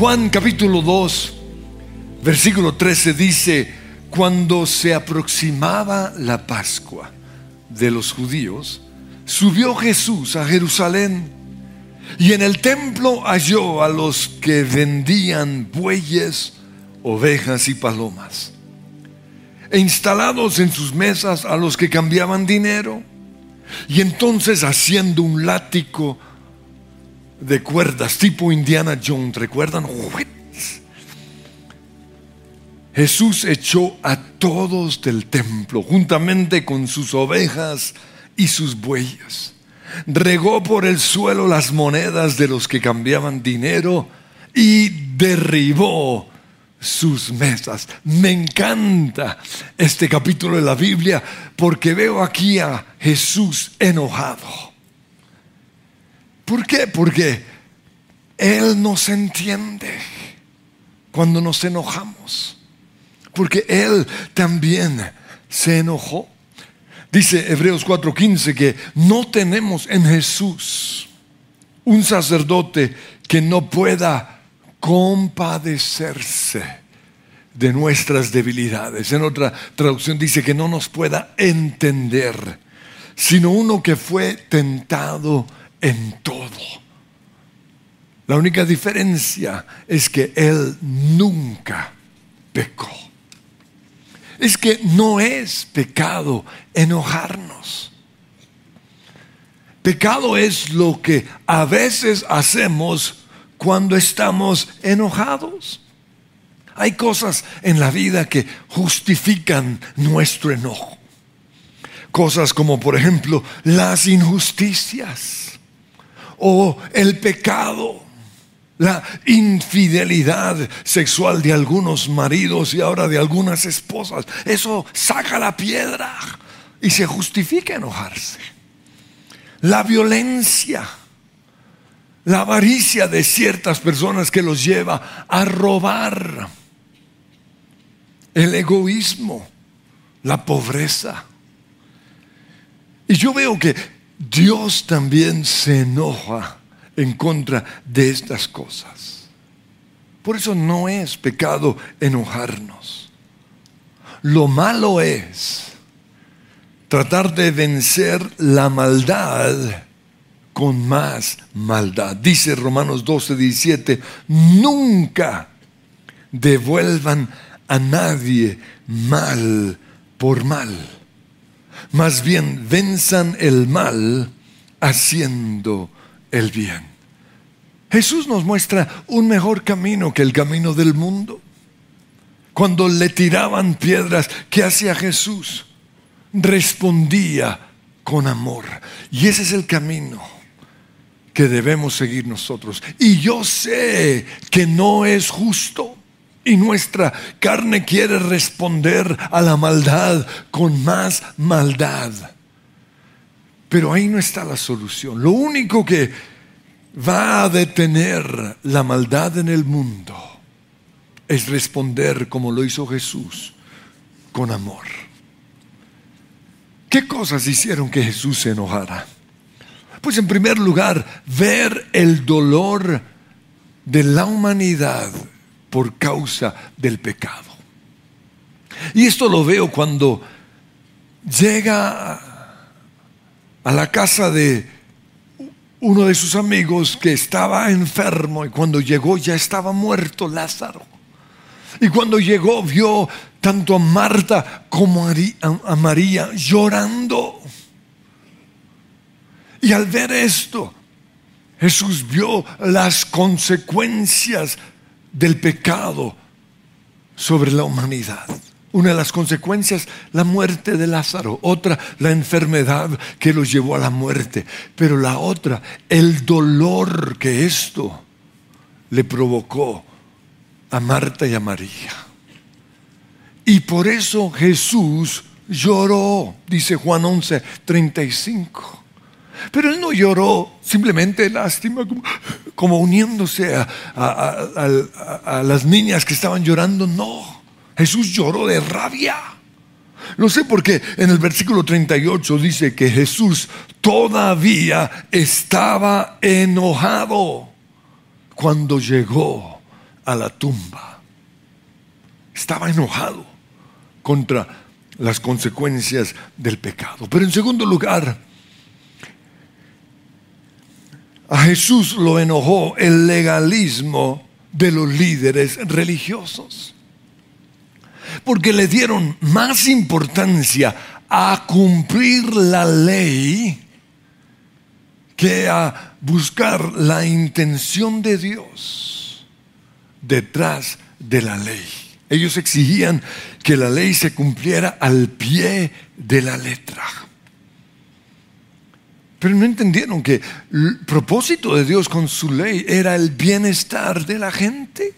Juan capítulo 2, versículo 13 dice, cuando se aproximaba la Pascua de los judíos, subió Jesús a Jerusalén y en el templo halló a los que vendían bueyes, ovejas y palomas, e instalados en sus mesas a los que cambiaban dinero. Y entonces haciendo un látigo de cuerdas tipo Indiana Jones, ¿recuerdan? Jesús echó a todos del templo juntamente con sus ovejas y sus bueyes regó por el suelo las monedas de los que cambiaban dinero y derribó sus mesas. Me encanta este capítulo de la Biblia porque veo aquí a Jesús enojado. ¿Por qué? Porque Él nos entiende cuando nos enojamos. Porque Él también se enojó. Dice Hebreos 4:15 que no tenemos en Jesús un sacerdote que no pueda compadecerse de nuestras debilidades. En otra traducción dice que no nos pueda entender, sino uno que fue tentado en todo. La única diferencia es que Él nunca pecó es que no es pecado enojarnos. Pecado es lo que a veces hacemos cuando estamos enojados. Hay cosas en la vida que justifican nuestro enojo. Cosas como por ejemplo las injusticias o el pecado la infidelidad sexual de algunos maridos y ahora de algunas esposas. Eso saca la piedra y se justifica enojarse. La violencia, la avaricia de ciertas personas que los lleva a robar. El egoísmo, la pobreza. Y yo veo que Dios también se enoja en contra de estas cosas. Por eso no es pecado enojarnos. Lo malo es tratar de vencer la maldad con más maldad. Dice Romanos 12, 17, nunca devuelvan a nadie mal por mal. Más bien venzan el mal haciendo el bien. Jesús nos muestra un mejor camino que el camino del mundo. Cuando le tiraban piedras, ¿qué hacía Jesús? Respondía con amor. Y ese es el camino que debemos seguir nosotros. Y yo sé que no es justo. Y nuestra carne quiere responder a la maldad con más maldad. Pero ahí no está la solución. Lo único que va a detener la maldad en el mundo es responder como lo hizo Jesús, con amor. ¿Qué cosas hicieron que Jesús se enojara? Pues en primer lugar, ver el dolor de la humanidad por causa del pecado. Y esto lo veo cuando llega a la casa de uno de sus amigos que estaba enfermo y cuando llegó ya estaba muerto Lázaro. Y cuando llegó vio tanto a Marta como a María llorando. Y al ver esto, Jesús vio las consecuencias del pecado sobre la humanidad. Una de las consecuencias, la muerte de Lázaro. Otra, la enfermedad que lo llevó a la muerte. Pero la otra, el dolor que esto le provocó a Marta y a María. Y por eso Jesús lloró, dice Juan 11, 35. Pero él no lloró simplemente lástima, como, uniéndose a las niñas que estaban llorando, no Jesús lloró de rabia. Lo sé porque en el versículo 38 dice que Jesús todavía estaba enojado cuando llegó a la tumba. Estaba enojado contra las consecuencias del pecado. Pero en segundo lugar, a Jesús lo enojó el legalismo de los líderes religiosos. Porque le dieron más importancia a cumplir la ley que a buscar la intención de Dios detrás de la ley. Ellos exigían que la ley se cumpliera al pie de la letra. Pero no entendieron que el propósito de Dios con su ley era el bienestar de la gente.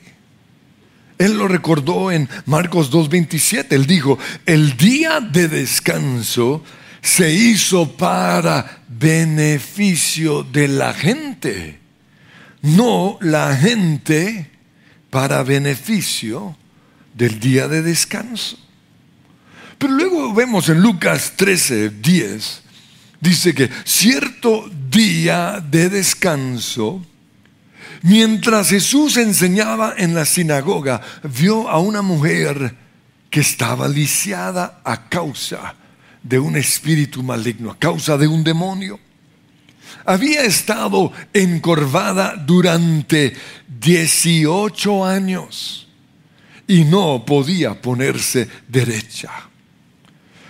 Él lo recordó en Marcos 2.27. Él dijo, el día de descanso se hizo para beneficio de la gente, no la gente para beneficio del día de descanso. Pero luego vemos en Lucas 13.10, dice que cierto día de descanso, Mientras Jesús enseñaba en la sinagoga, vio a una mujer que estaba lisiada a causa de un espíritu maligno, a causa de un demonio. Había estado encorvada durante 18 años y no podía ponerse derecha.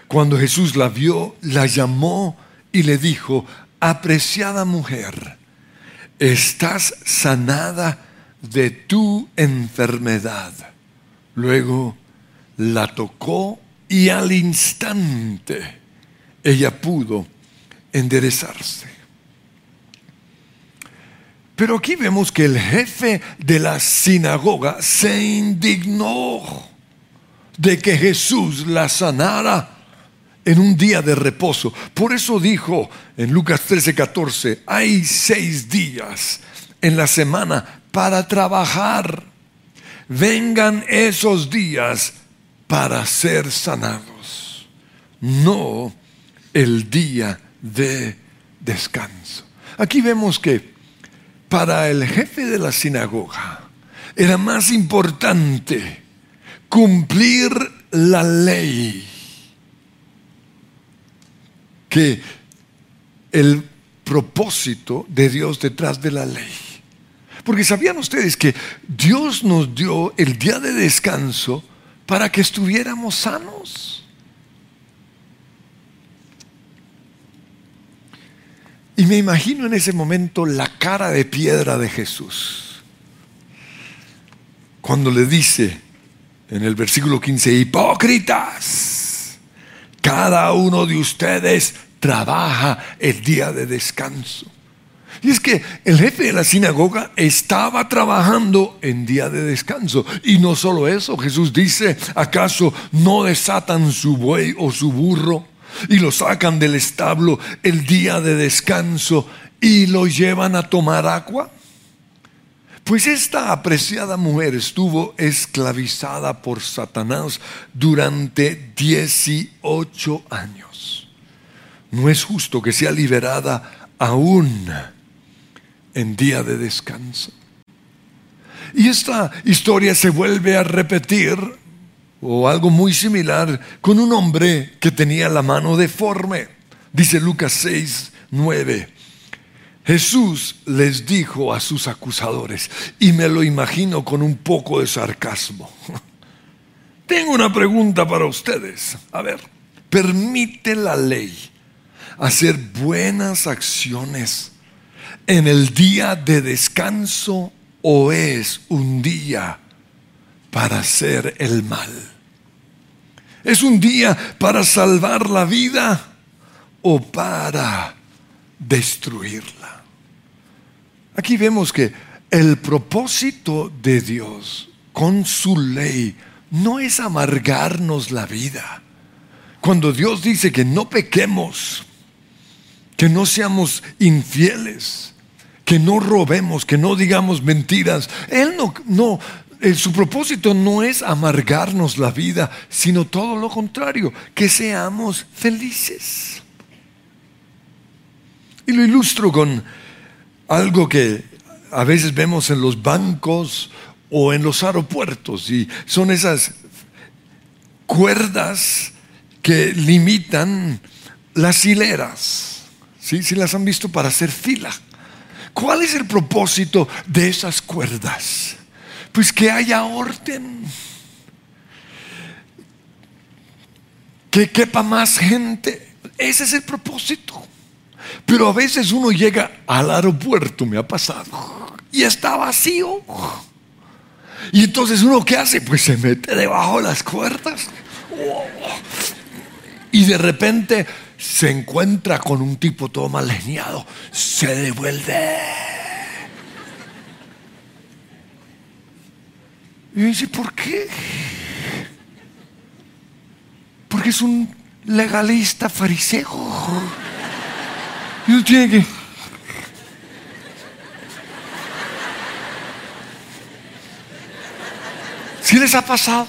Cuando Jesús la vio, la llamó y le dijo, apreciada mujer, estás sanada de tu enfermedad. Luego la tocó y al instante ella pudo enderezarse. Pero aquí vemos que el jefe de la sinagoga se indignó de que Jesús la sanara en un día de reposo. Por eso dijo en Lucas 13, 14, hay seis días en la semana para trabajar. Vengan esos días para ser sanados, no el día de descanso. Aquí vemos que para el jefe de la sinagoga era más importante cumplir la ley que el propósito de Dios detrás de la ley. Porque sabían ustedes que Dios nos dio el día de descanso para que estuviéramos sanos. Y me imagino en ese momento la cara de piedra de Jesús. Cuando le dice en el versículo 15, hipócritas cada uno de ustedes trabaja el día de descanso. Y es que el jefe de la sinagoga estaba trabajando en día de descanso. Y no solo eso, Jesús dice, ¿acaso no desatan su buey o su burro y lo sacan del establo el día de descanso y lo llevan a tomar agua? Pues esta apreciada mujer estuvo esclavizada por Satanás durante 18 años. No es justo que sea liberada aún en día de descanso. Y esta historia se vuelve a repetir, o algo muy similar, con un hombre que tenía la mano deforme. Dice Lucas 6, 9. Jesús les dijo a sus acusadores, y me lo imagino con un poco de sarcasmo, tengo una pregunta para ustedes. A ver, ¿permite la ley hacer buenas acciones en el día de descanso o es un día para hacer el mal? ¿Es un día para salvar la vida o para destruirla. Aquí vemos que el propósito de Dios con su ley no es amargarnos la vida. Cuando Dios dice que no pequemos, que no seamos infieles, que no robemos, que no digamos mentiras, Él no, no, su propósito no es amargarnos la vida, sino todo lo contrario, que seamos felices. Y lo ilustro con algo que a veces vemos en los bancos o en los aeropuertos y son esas cuerdas que limitan las hileras. ¿Sí? Si las han visto para hacer fila. ¿Cuál es el propósito de esas cuerdas? Pues que haya orden. Que quepa más gente. Ese es el propósito. Pero a veces uno llega al aeropuerto, me ha pasado, y está vacío. Y entonces uno qué hace? Pues se mete debajo de las cuerdas. Y de repente se encuentra con un tipo todo mal Se devuelve. Y dice, ¿por qué? Porque es un legalista fariseo. Y tiene que... ¿Sí les ha pasado?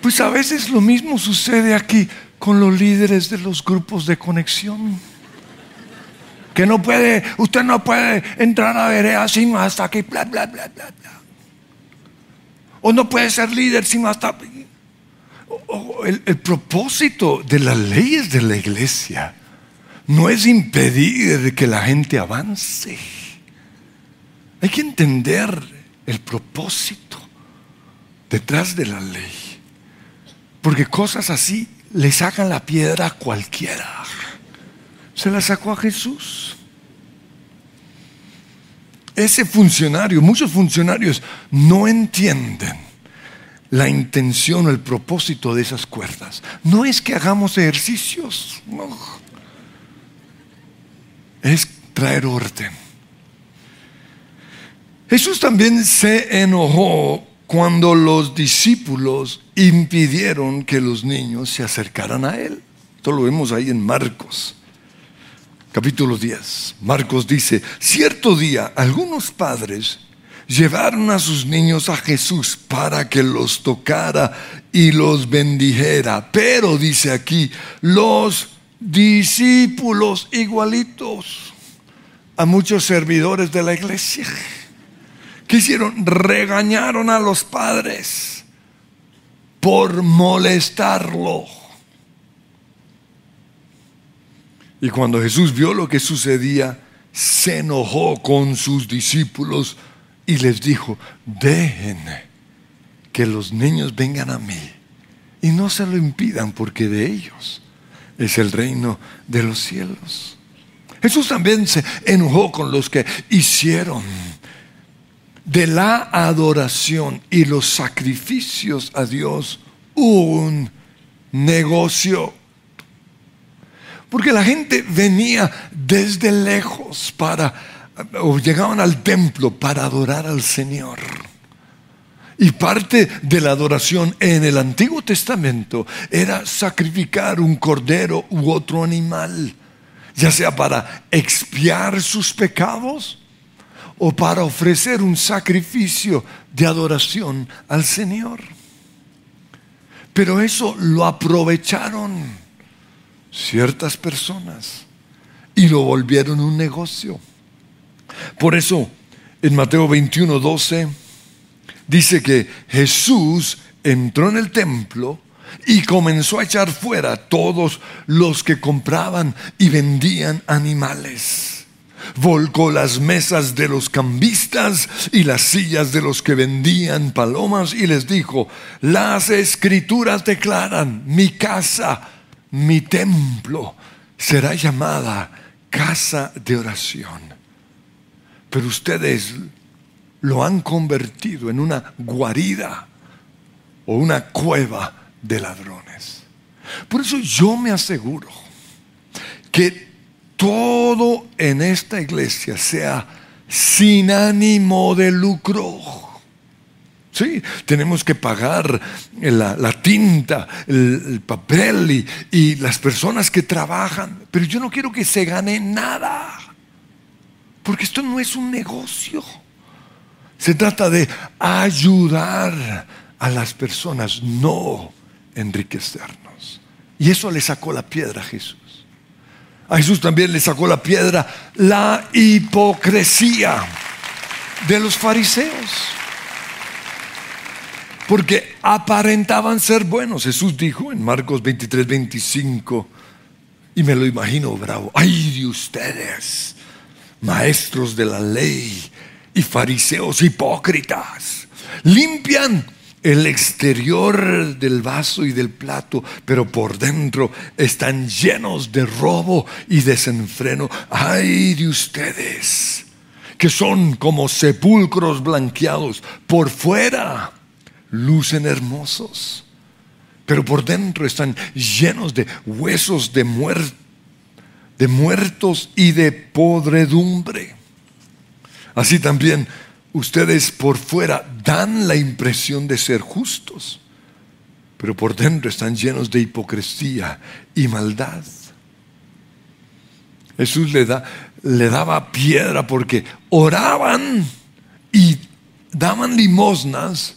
Pues a veces lo mismo sucede aquí con los líderes de los grupos de conexión. Que no puede, usted no puede entrar a ver sino hasta que bla, bla, bla, bla, bla. O no puede ser líder sino hasta... el, el propósito de las leyes de la iglesia no es impedir que la gente avance. Hay que entender el propósito detrás de la ley. Porque cosas así le sacan la piedra a cualquiera. Se la sacó a Jesús. Ese funcionario, muchos funcionarios no entienden la intención o el propósito de esas cuerdas. No es que hagamos ejercicios, no. Es traer orden. Jesús también se enojó cuando los discípulos impidieron que los niños se acercaran a Él. Esto lo vemos ahí en Marcos, capítulo 10. Marcos dice, cierto día algunos padres llevaron a sus niños a Jesús para que los tocara y los bendijera. Pero dice aquí, los discípulos igualitos a muchos servidores de la iglesia ¿Qué hicieron? Regañaron a los padres por molestarlo. Y cuando Jesús vio lo que sucedía, se enojó con sus discípulos y les dijo, dejen que los niños vengan a mí y no se lo impidan porque de ellos es el reino de los cielos. Jesús también se enojó con los que hicieron de la adoración y los sacrificios a Dios un negocio. Porque la gente venía desde lejos para, o llegaban al templo para adorar al Señor. Y parte de la adoración en el Antiguo Testamento era sacrificar un cordero u otro animal, ya sea para expiar sus pecados o para ofrecer un sacrificio de adoración al Señor. Pero eso lo aprovecharon ciertas personas y lo volvieron un negocio. Por eso en Mateo 21, 12 dice que Jesús entró en el templo y comenzó a echar fuera todos los que compraban y vendían animales volcó las mesas de los cambistas y las sillas de los que vendían palomas y les dijo, las escrituras declaran, mi casa, mi templo será llamada casa de oración. Pero ustedes lo han convertido en una guarida o una cueva de ladrones. Por eso yo me aseguro que todo en esta iglesia sea sin ánimo de lucro. Sí, tenemos que pagar la, tinta, el, papel y, las personas que trabajan, pero yo no quiero que se gane nada, porque esto no es un negocio. Se trata de ayudar a las personas, no enriquecernos. Y eso le sacó la piedra a Jesús. A Jesús también le sacó la piedra la hipocresía de los fariseos. porque aparentaban ser buenos. Jesús dijo en Marcos 23, 25, y me lo imagino bravo, ay de ustedes, maestros de la ley y fariseos hipócritas, limpian el exterior del vaso y del plato, pero por dentro están llenos de robo y desenfreno. Ay de ustedes, que son como sepulcros blanqueados, por fuera lucen hermosos, pero por dentro están llenos de huesos de, de muertos y de podredumbre. Así también ustedes por fuera dan la impresión de ser justos, pero por dentro están llenos de hipocresía y maldad. Jesús le, da, le daba piedra porque oraban y daban limosnas,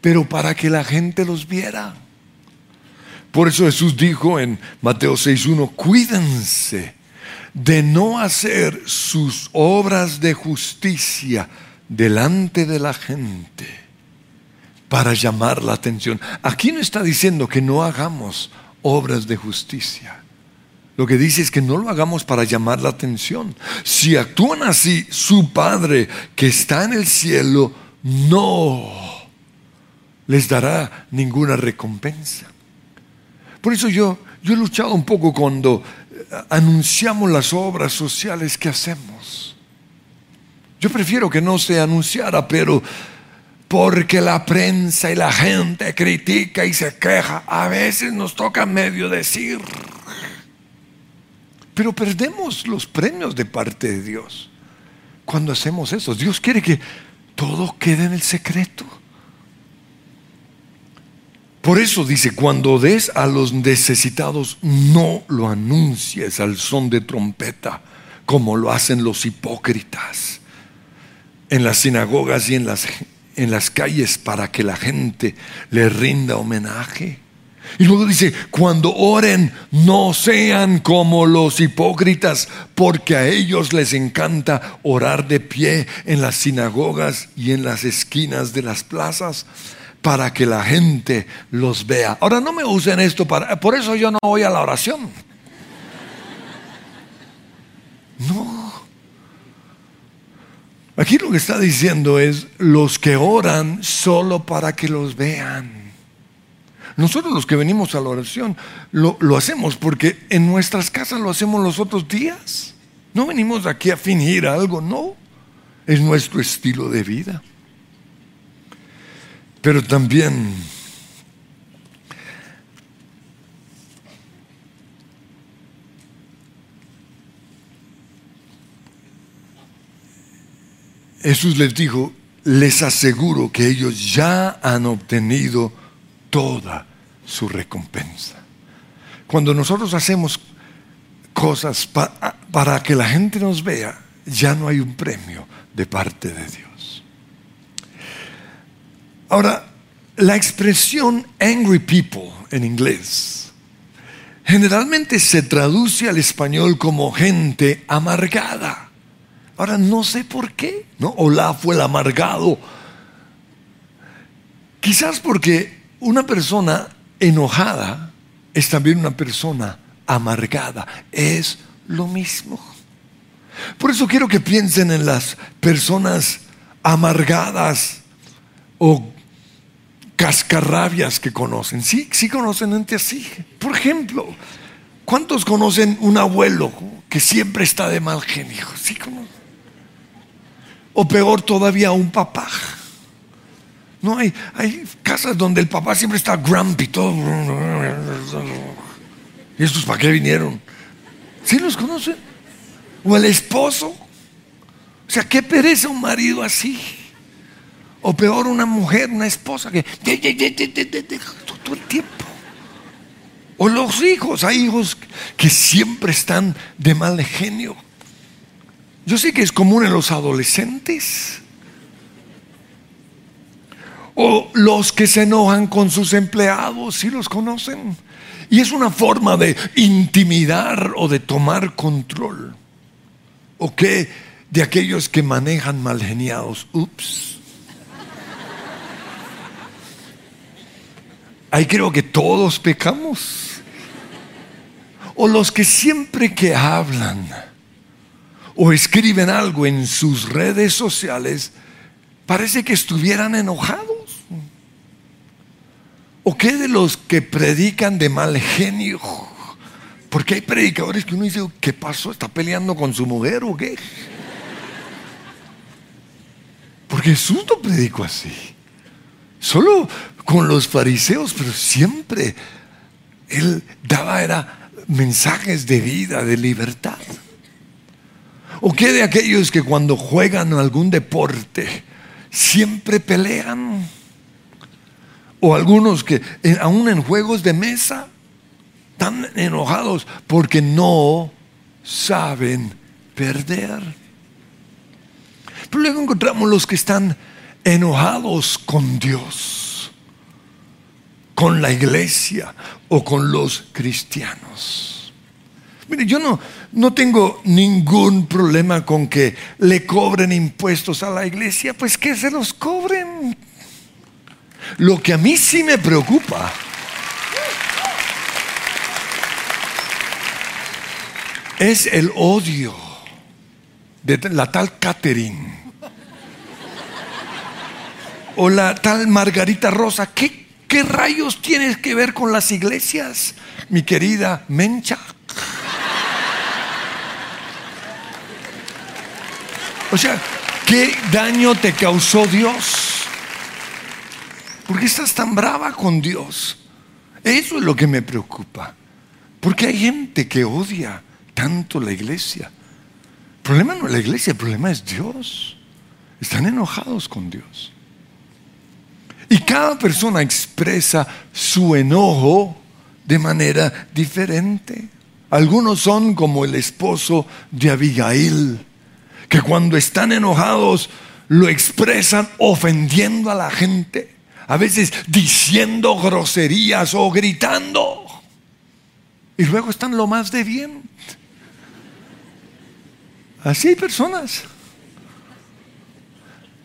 pero para que la gente los viera. Por eso Jesús dijo en Mateo 6.1, cuídense de no hacer sus obras de justicia delante de la gente para llamar la atención. Aquí no está diciendo que no hagamos obras de justicia. Lo que dice es que no lo hagamos para llamar la atención. Si actúan así, su Padre que está en el cielo no les dará ninguna recompensa. Por eso yo, yo he luchado un poco cuando anunciamos las obras sociales que hacemos. Yo prefiero que no se anunciara, pero porque la prensa y la gente critica y se queja, a veces nos toca medio decir. Pero perdemos los premios de parte de Dios cuando hacemos eso. Dios quiere que todo quede en el secreto. Por eso dice, cuando des a los necesitados, no lo anuncies al son de trompeta, como lo hacen los hipócritas en las sinagogas y en las, en las calles para que la gente le rinda homenaje. Y luego dice, cuando oren, no sean como los hipócritas, porque a ellos les encanta orar de pie en las sinagogas y en las esquinas de las plazas para que la gente los vea. Ahora no me usen esto para, por eso yo no voy a la oración. No. Aquí lo que está diciendo es los que oran solo para que los vean. Nosotros los que venimos a la oración lo, hacemos porque en nuestras casas lo hacemos los otros días. No venimos aquí a fingir algo, no. Es nuestro estilo de vida. Pero también Jesús les dijo, les aseguro que ellos ya han obtenido toda su recompensa. Cuando nosotros hacemos cosas para que la gente nos vea, ya no hay un premio de parte de Dios. Ahora, la expresión angry people en inglés generalmente se traduce al español como gente amargada. Ahora no sé por qué, ¿no? Olaf fue el amargado. Quizás porque una persona enojada es también una persona amargada. Es lo mismo. Por eso quiero que piensen en las personas amargadas o cascarrabias que conocen. Sí, sí conocen gente así. Por ejemplo, ¿cuántos conocen un abuelo que siempre está de mal genio? Sí conocen. O peor todavía, un papá. No hay, hay casas donde el papá siempre está grumpy, todo. ¿Y estos para qué vinieron? ¿Sí los conocen? O el esposo. O sea, qué pereza un marido así. O peor, una mujer, una esposa que todo el tiempo. O los hijos, hay hijos que siempre están de mal genio. Yo sé que es común en los adolescentes. O los que se enojan con sus empleados, si los conocen. Y es una forma de intimidar o de tomar control. ¿O qué? De aquellos que manejan mal geniados. Ups. Ahí creo que todos pecamos. O los que siempre que hablan o escriben algo en sus redes sociales, parece que estuvieran enojados. ¿O qué de los que predican de mal genio? Porque hay predicadores que uno dice, ¿qué pasó? ¿Está peleando con su mujer o qué? Porque Jesús no predicó así. Solo con los fariseos, pero siempre él daba era mensajes de vida, de libertad. ¿O qué de aquellos que cuando juegan algún deporte siempre pelean? O algunos que aún en juegos de mesa están enojados porque no saben perder. Pero luego encontramos los que están enojados con Dios, con la iglesia o con los cristianos. Mire, yo no, no tengo ningún problema con que le cobren impuestos a la iglesia, pues que se los cobren. Lo que a mí sí me preocupa es el odio de la tal Catherine o la tal Margarita Rosa. ¿Qué, ¿Qué rayos tienes que ver con las iglesias, mi querida Mencha? O sea, ¿qué daño te causó Dios? ¿Por qué estás tan brava con Dios? Eso es lo que me preocupa. Porque hay gente que odia tanto la iglesia. El problema no es la iglesia, el problema es Dios. Están enojados con Dios. Y cada persona expresa su enojo de manera diferente. Algunos son como el esposo de Abigail, que cuando están enojados lo expresan ofendiendo a la gente a veces diciendo groserías o gritando. Y luego están lo más de bien. Así personas.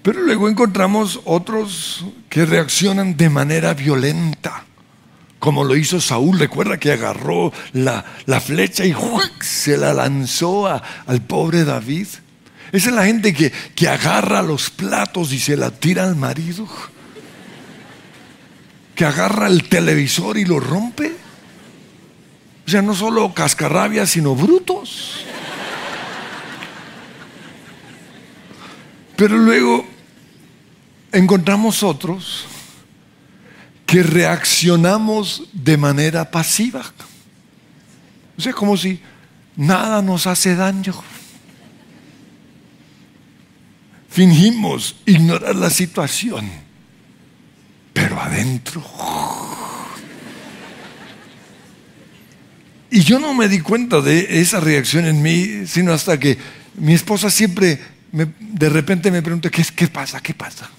Pero luego encontramos otros que reaccionan de manera violenta, como lo hizo Saúl. Recuerda que agarró la, flecha y se la lanzó al pobre David. Esa es la gente que, que agarra los platos y se la tira al marido que agarra el televisor y lo rompe. O sea, no solo cascarrabias, sino brutos. Pero luego encontramos otros que reaccionamos de manera pasiva. O sea, como si nada nos hace daño. Fingimos ignorar la situación pero adentro. Y yo no me di cuenta de esa reacción en mí, sino hasta que mi esposa siempre de repente me pregunta, ¿qué, ¿qué pasa? ¿Qué pasa?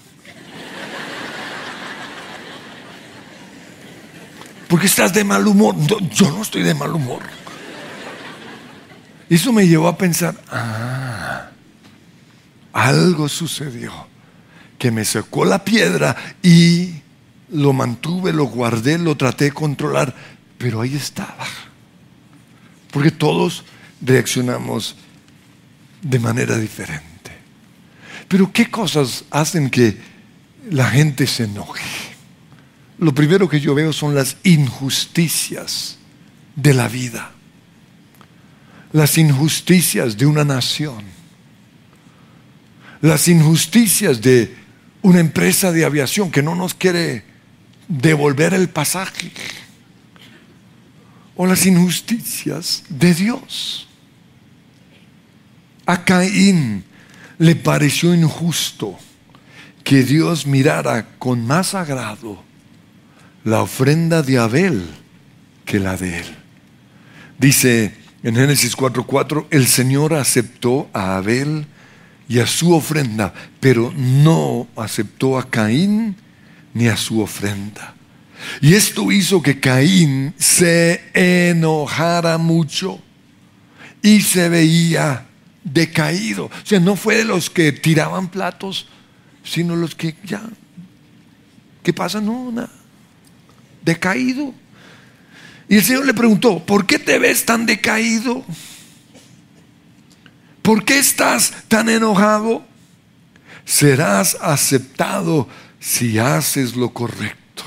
¿Por qué estás de mal humor? yo no estoy de mal humor. Eso me llevó a pensar, ah, algo sucedió que me secó la piedra y lo mantuve, lo guardé, lo traté de controlar, pero ahí estaba. Porque todos reaccionamos de manera diferente. Pero ¿qué cosas hacen que la gente se enoje? Lo primero que yo veo son las injusticias de la vida, las injusticias de una nación, las injusticias de una empresa de aviación que no nos quiere devolver el pasaje o las injusticias de Dios. A Caín le pareció injusto que Dios mirara con más agrado la ofrenda de Abel que la de él. Dice en Génesis 4:4, el Señor aceptó a Abel y a su ofrenda, pero no aceptó a Caín ni a su ofrenda. Y esto hizo que Caín se enojara mucho y se veía decaído. O sea, no fue de los que tiraban platos, sino los que ya, ¿qué pasa? No, nada. decaído. Y el Señor le preguntó, ¿por qué te ves tan decaído? ¿Por qué estás tan enojado? Serás aceptado si haces lo correcto.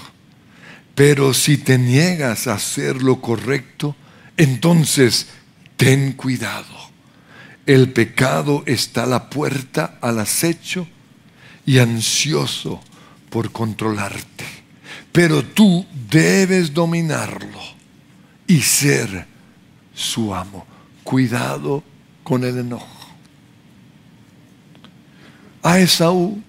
Pero si te niegas a hacer lo correcto, entonces ten cuidado. El pecado está a la puerta al acecho y ansioso por controlarte. Pero tú debes dominarlo y ser su amo. Cuidado con el enojo. A Esaú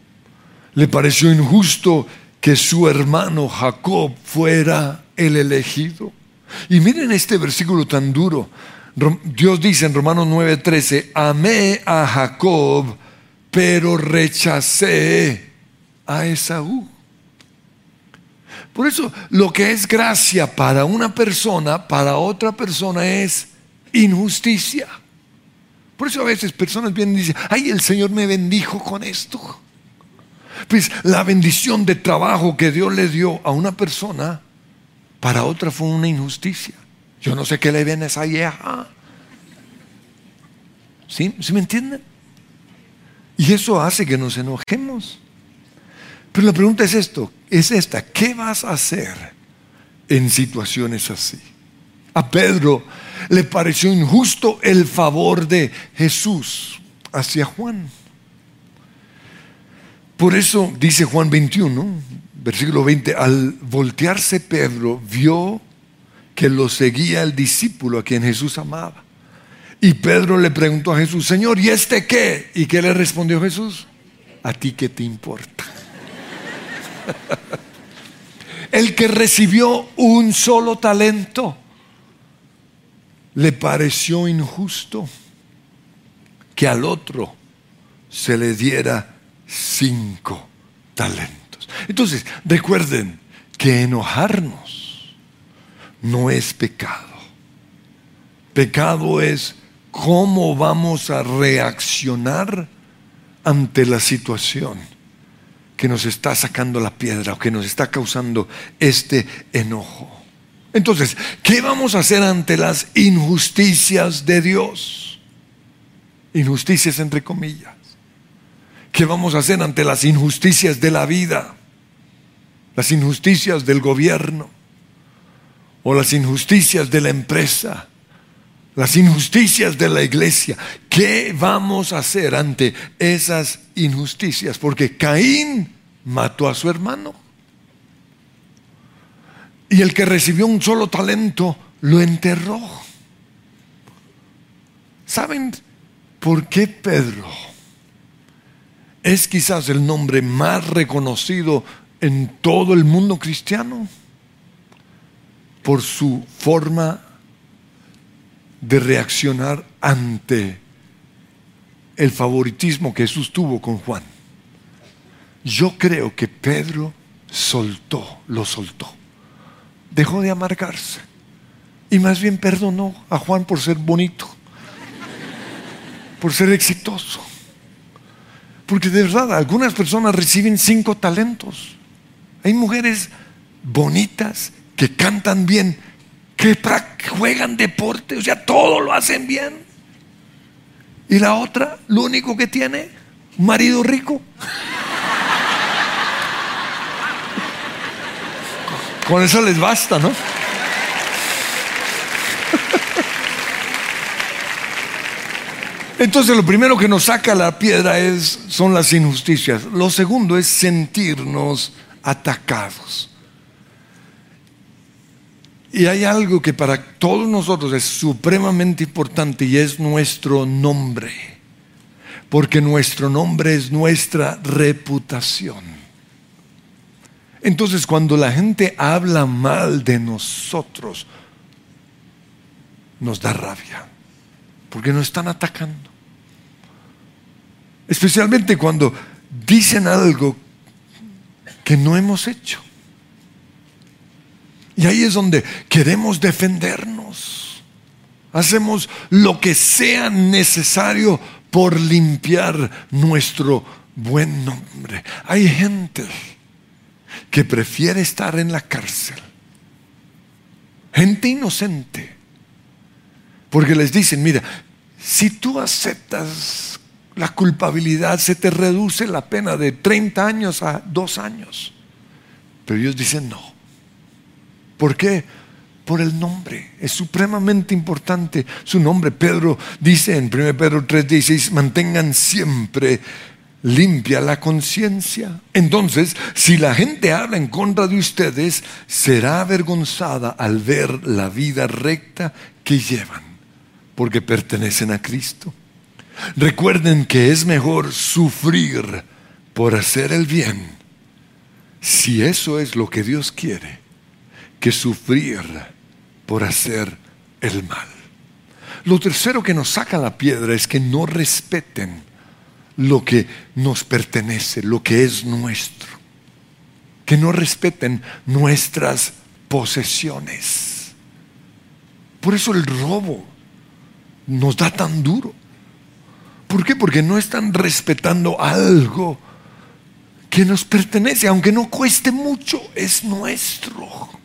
le pareció injusto que su hermano Jacob fuera el elegido. Y miren este versículo tan duro. Dios dice en Romanos 9:13, amé a Jacob, pero rechacé a Esaú. Por eso lo que es gracia para una persona, para otra persona es injusticia. Por eso a veces personas vienen y dicen, ay, el Señor me bendijo con esto. Pues la bendición de trabajo que Dios le dio a una persona, para otra fue una injusticia. Yo no sé qué le viene a esa vieja. ¿Sí? ¿Sí me entienden? Y eso hace que nos enojemos. Pero la pregunta es esto, es esta, ¿qué vas a hacer en situaciones así? A Pedro le pareció injusto el favor de Jesús hacia Juan. Por eso dice Juan 21, versículo 20, al voltearse Pedro vio que lo seguía el discípulo a quien Jesús amaba. Y Pedro le preguntó a Jesús, Señor, ¿y este qué? ¿Y qué le respondió Jesús? ¿A ti qué te importa? el que recibió un solo talento le pareció injusto que al otro se le diera cinco talentos. Entonces, recuerden que enojarnos no es pecado. Pecado es cómo vamos a reaccionar ante la situación que nos está sacando la piedra o que nos está causando este enojo. Entonces, ¿qué vamos a hacer ante las injusticias de Dios? Injusticias entre comillas. ¿Qué vamos a hacer ante las injusticias de la vida? Las injusticias del gobierno o las injusticias de la empresa, las injusticias de la iglesia. ¿Qué vamos a hacer ante esas injusticias? Porque Caín mató a su hermano. Y el que recibió un solo talento lo enterró. ¿Saben por qué Pedro? es quizás el nombre más reconocido en todo el mundo cristiano por su forma de reaccionar ante el favoritismo que Jesús tuvo con Juan. Yo creo que Pedro soltó, lo soltó. Dejó de amargarse. Y más bien perdonó a Juan por ser bonito, por ser exitoso. Porque de verdad, algunas personas reciben cinco talentos. Hay mujeres bonitas que cantan bien, que juegan deporte, o sea, todo lo hacen bien. Y la otra, lo único que tiene, marido rico. Con eso les basta, ¿no? Entonces lo primero que nos saca la piedra es, son las injusticias. Lo segundo es sentirnos atacados. Y hay algo que para todos nosotros es supremamente importante y es nuestro nombre. Porque nuestro nombre es nuestra reputación. Entonces cuando la gente habla mal de nosotros, nos da rabia porque nos están atacando. Especialmente cuando dicen algo que no hemos hecho. Y ahí es donde queremos defendernos. Hacemos lo que sea necesario por limpiar nuestro buen nombre. Hay gente que prefiere estar en la cárcel gente inocente. Porque les dicen, mira, si tú aceptas la culpabilidad, se te reduce la pena de 30 años a 2 años. Pero ellos dicen no. ¿Por qué? Por el nombre. Es supremamente importante su nombre. Pedro dice en 1 Pedro 3:16, mantengan siempre limpia la conciencia. Entonces, si la gente habla en contra de ustedes, será avergonzada al ver la vida recta que llevan, porque pertenecen a Cristo. Recuerden que es mejor sufrir por hacer el bien, si eso es lo que Dios quiere, que sufrir por hacer el mal. Lo tercero que nos saca la piedra es que no respeten lo que nos pertenece, lo que es nuestro. Que no respeten nuestras posesiones. Por eso el robo nos da tan duro. ¿Por qué? Porque no están respetando algo que nos pertenece, aunque no cueste mucho, es nuestro.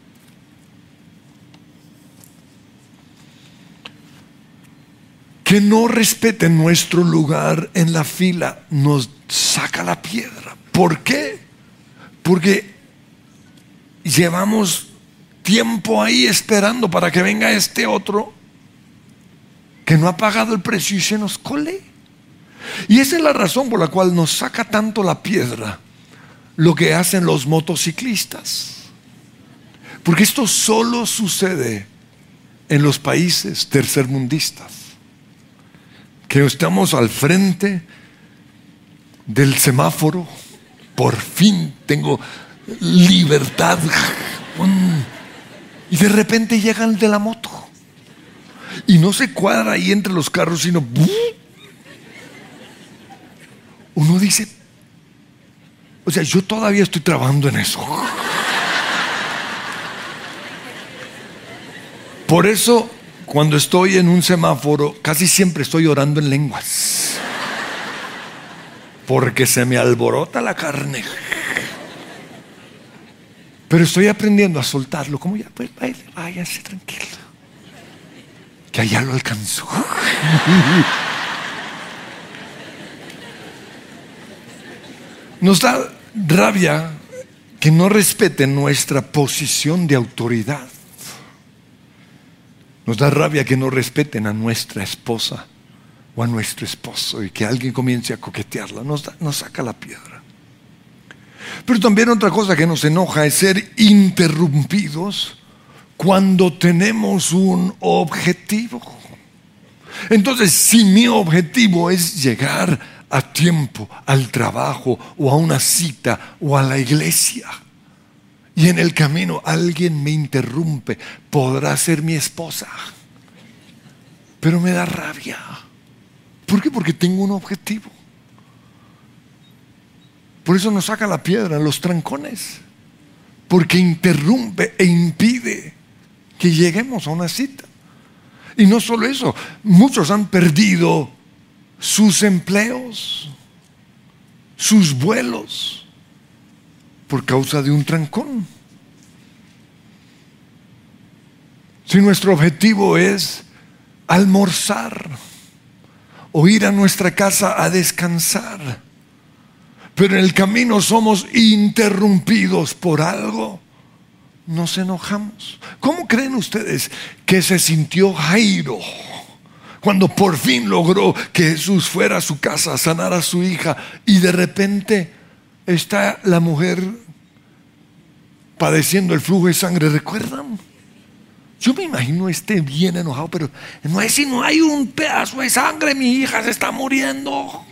Que no respeten nuestro lugar en la fila nos saca la piedra. ¿Por qué? Porque llevamos tiempo ahí esperando para que venga este otro que no ha pagado el precio y se nos cole. Y esa es la razón por la cual nos saca tanto la piedra lo que hacen los motociclistas. Porque esto solo sucede en los países tercermundistas. Que estamos al frente del semáforo. Por fin tengo libertad. Y de repente llega el de la moto. Y no se cuadra ahí entre los carros, sino uno dice, o sea, yo todavía estoy trabajando en eso. Por eso, cuando estoy en un semáforo, casi siempre estoy orando en lenguas. Porque se me alborota la carne. Pero estoy aprendiendo a soltarlo. Como ya, pues váyase tranquilo. Que allá lo alcanzó. Nos da rabia que no respeten nuestra posición de autoridad. Nos da rabia que no respeten a nuestra esposa o a nuestro esposo y que alguien comience a coquetearla. Nos, nos saca la piedra. Pero también otra cosa que nos enoja es ser interrumpidos cuando tenemos un objetivo. Entonces, si mi objetivo es llegar a tiempo al trabajo o a una cita o a la iglesia. Y en el camino alguien me interrumpe, podrá ser mi esposa. Pero me da rabia. ¿Por qué? Porque tengo un objetivo. Por eso nos saca la piedra, los trancones. Porque interrumpe e impide que lleguemos a una cita. Y no solo eso, muchos han perdido sus empleos, sus vuelos, por causa de un trancón. Si nuestro objetivo es almorzar o ir a nuestra casa a descansar, pero en el camino somos interrumpidos por algo, nos enojamos. ¿Cómo creen ustedes que se sintió Jairo? cuando por fin logró que Jesús fuera a su casa a sanar a su hija y de repente está la mujer padeciendo el flujo de sangre, ¿recuerdan? Yo me imagino esté bien enojado, pero no es si no hay un pedazo de sangre, mi hija se está muriendo.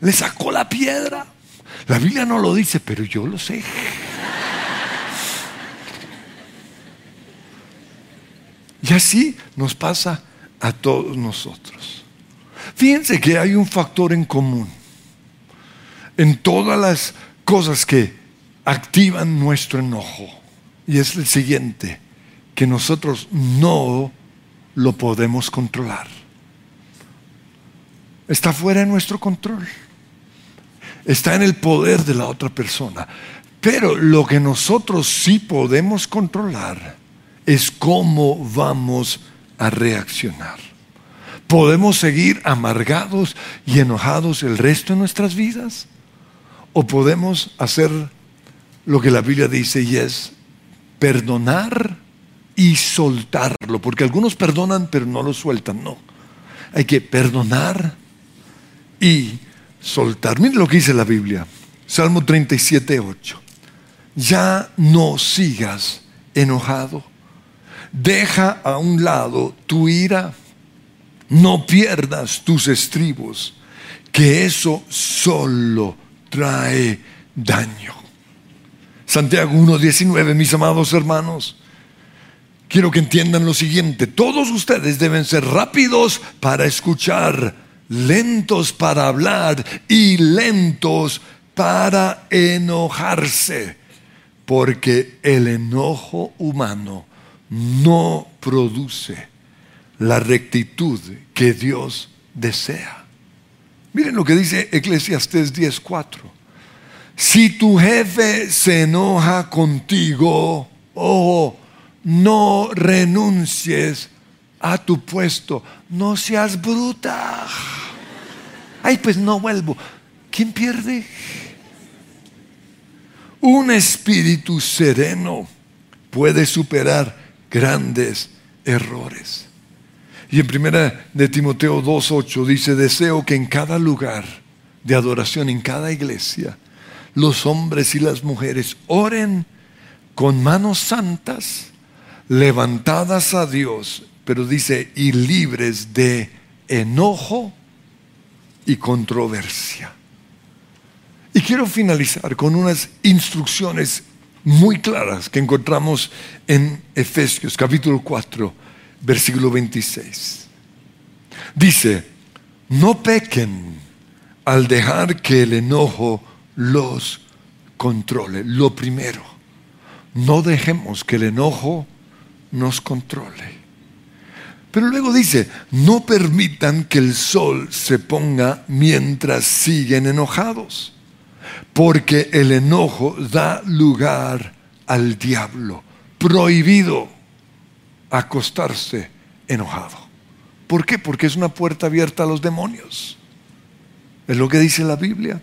Le sacó la piedra. La Biblia no lo dice, pero yo lo sé. Y así nos pasa a todos nosotros. Fíjense que hay un factor en común en todas las cosas que activan nuestro enojo. Y es el siguiente, que nosotros no lo podemos controlar. Está fuera de nuestro control. Está en el poder de la otra persona. Pero lo que nosotros sí podemos controlar es cómo vamos a reaccionar. ¿Podemos seguir amargados y enojados el resto de nuestras vidas? ¿O podemos hacer lo que la Biblia dice y es perdonar y soltarlo? Porque algunos perdonan pero no lo sueltan, no. Hay que perdonar y soltar. Mire lo que dice la Biblia. Salmo 37, 8. Ya no sigas enojado. Deja a un lado tu ira. No pierdas tus estribos, que eso solo trae daño. Santiago 1.19, mis amados hermanos, quiero que entiendan lo siguiente, todos ustedes deben ser rápidos para escuchar, lentos para hablar y lentos para enojarse, porque el enojo humano no produce la rectitud que Dios desea. Miren lo que dice Eclesiastés 10:4. Si tu jefe se enoja contigo, oh, no renuncies a tu puesto, no seas bruta. Ay, pues no vuelvo. ¿Quién pierde? Un espíritu sereno puede superar grandes errores. Y en primera de Timoteo 2.8 dice, deseo que en cada lugar de adoración, en cada iglesia, los hombres y las mujeres oren con manos santas, levantadas a Dios, pero dice, y libres de enojo y controversia. Y quiero finalizar con unas instrucciones muy claras que encontramos en Efesios capítulo 4, versículo 26. Dice, no pequen al dejar que el enojo los controle. Lo primero, no dejemos que el enojo nos controle. Pero luego dice, no permitan que el sol se ponga mientras siguen enojados, porque el enojo da lugar al diablo. Prohibido acostarse enojado. ¿Por qué? Porque es una puerta abierta a los demonios. Es lo que dice la Biblia.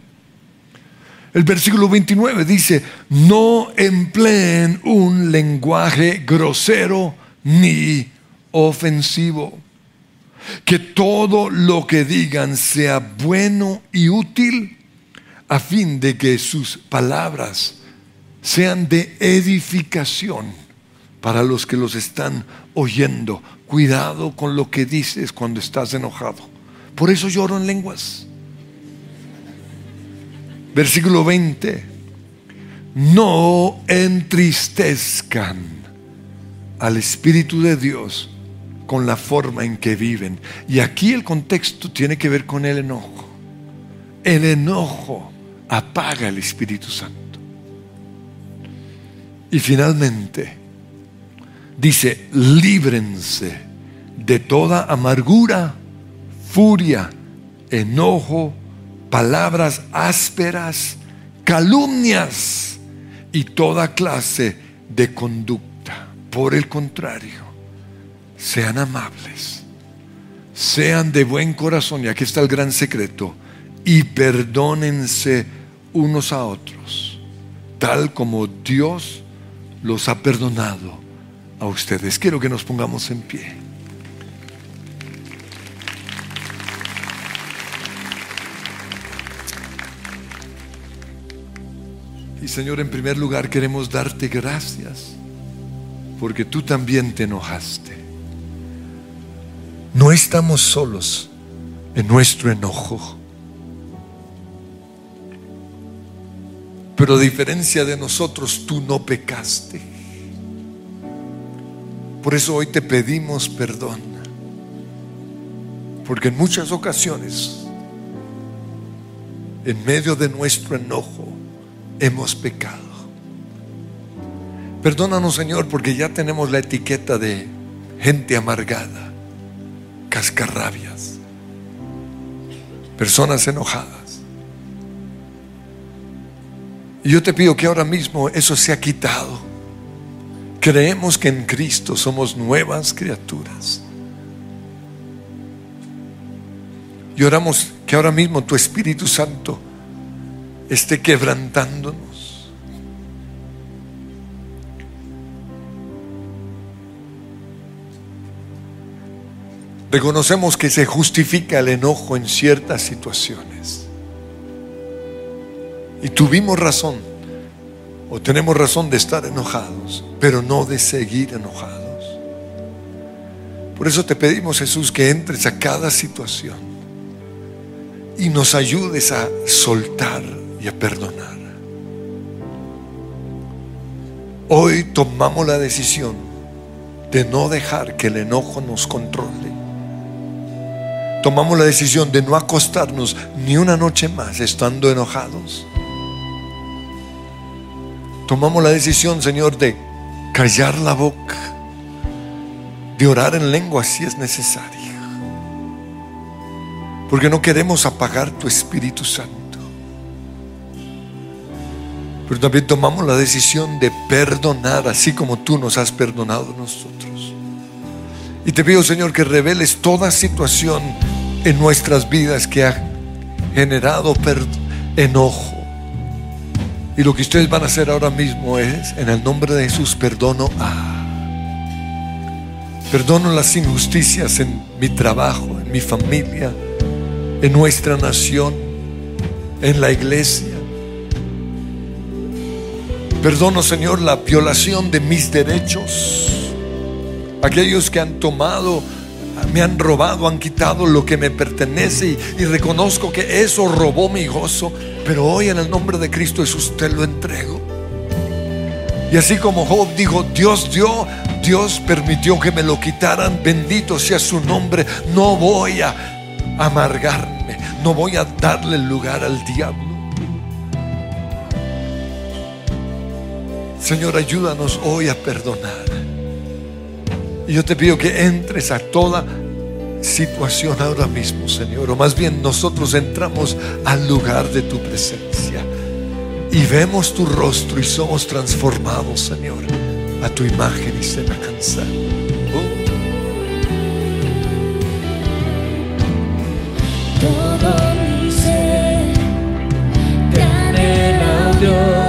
El versículo 29 dice, no empleen un lenguaje grosero ni ofensivo. Que todo lo que digan sea bueno y útil a fin de que sus palabras sean de edificación para los que los están oyendo. Cuidado con lo que dices cuando estás enojado. Por eso lloro en lenguas. Versículo 20. No entristezcan al Espíritu de Dios con la forma en que viven. Y aquí el contexto tiene que ver con el enojo. El enojo apaga el Espíritu Santo. Y finalmente dice, líbrense de toda amargura, furia, enojo, palabras ásperas, calumnias y toda clase de conducta. Por el contrario, sean amables, sean de buen corazón, y aquí está el gran secreto, y perdónense unos a otros, tal como Dios los ha perdonado a ustedes. Quiero que nos pongamos en pie. Y Señor, en primer lugar queremos darte gracias porque tú también te enojaste. No estamos solos en nuestro enojo. Pero a diferencia de nosotros, tú no pecaste. Por eso hoy te pedimos perdón. Porque en muchas ocasiones, en medio de nuestro enojo, hemos pecado. Perdónanos, Señor, porque ya tenemos la etiqueta de gente amargada cascarrabias, personas enojadas. Y yo te pido que ahora mismo eso sea quitado Creemos que en Cristo somos nuevas criaturas. Y oramos que ahora mismo tu Espíritu Santo esté quebrantándonos. Reconocemos que se justifica el enojo en ciertas situaciones. Y tuvimos razón, o tenemos razón de estar enojados, pero no de seguir enojados. Por eso te pedimos, Jesús, que entres a cada situación y nos ayudes a soltar y a perdonar. Hoy tomamos la decisión de no dejar que el enojo nos controle. Tomamos la decisión de no acostarnos ni una noche más estando enojados. Tomamos la decisión, Señor, de callar la boca, de orar en lengua si es necesario. Porque no queremos apagar tu Espíritu Santo. Pero también tomamos la decisión de perdonar, así como tú nos has perdonado nosotros. Y te pido, Señor, que reveles toda situación en nuestras vidas que ha generado enojo. Y lo que ustedes van a hacer ahora mismo es, en el nombre de Jesús, perdono. Perdono las injusticias en mi trabajo, en mi familia, en nuestra nación, en la iglesia. Perdono, Señor, la violación de mis derechos. Aquellos que han tomado, me han robado, han quitado lo que me pertenece y, reconozco que eso robó mi gozo. Pero hoy en el nombre de Cristo Jesús te lo entrego. Y así como Job dijo, Dios dio, Dios permitió que me lo quitaran, bendito sea su nombre, no voy a amargarme, no voy a darle lugar al diablo. Señor, ayúdanos hoy a perdonar. Y yo te pido que entres a toda situación ahora mismo, Señor. O más bien nosotros entramos al lugar de tu presencia y vemos tu rostro y somos transformados, Señor, a tu imagen y semejanza. Todo mi ser te anhela, Dios.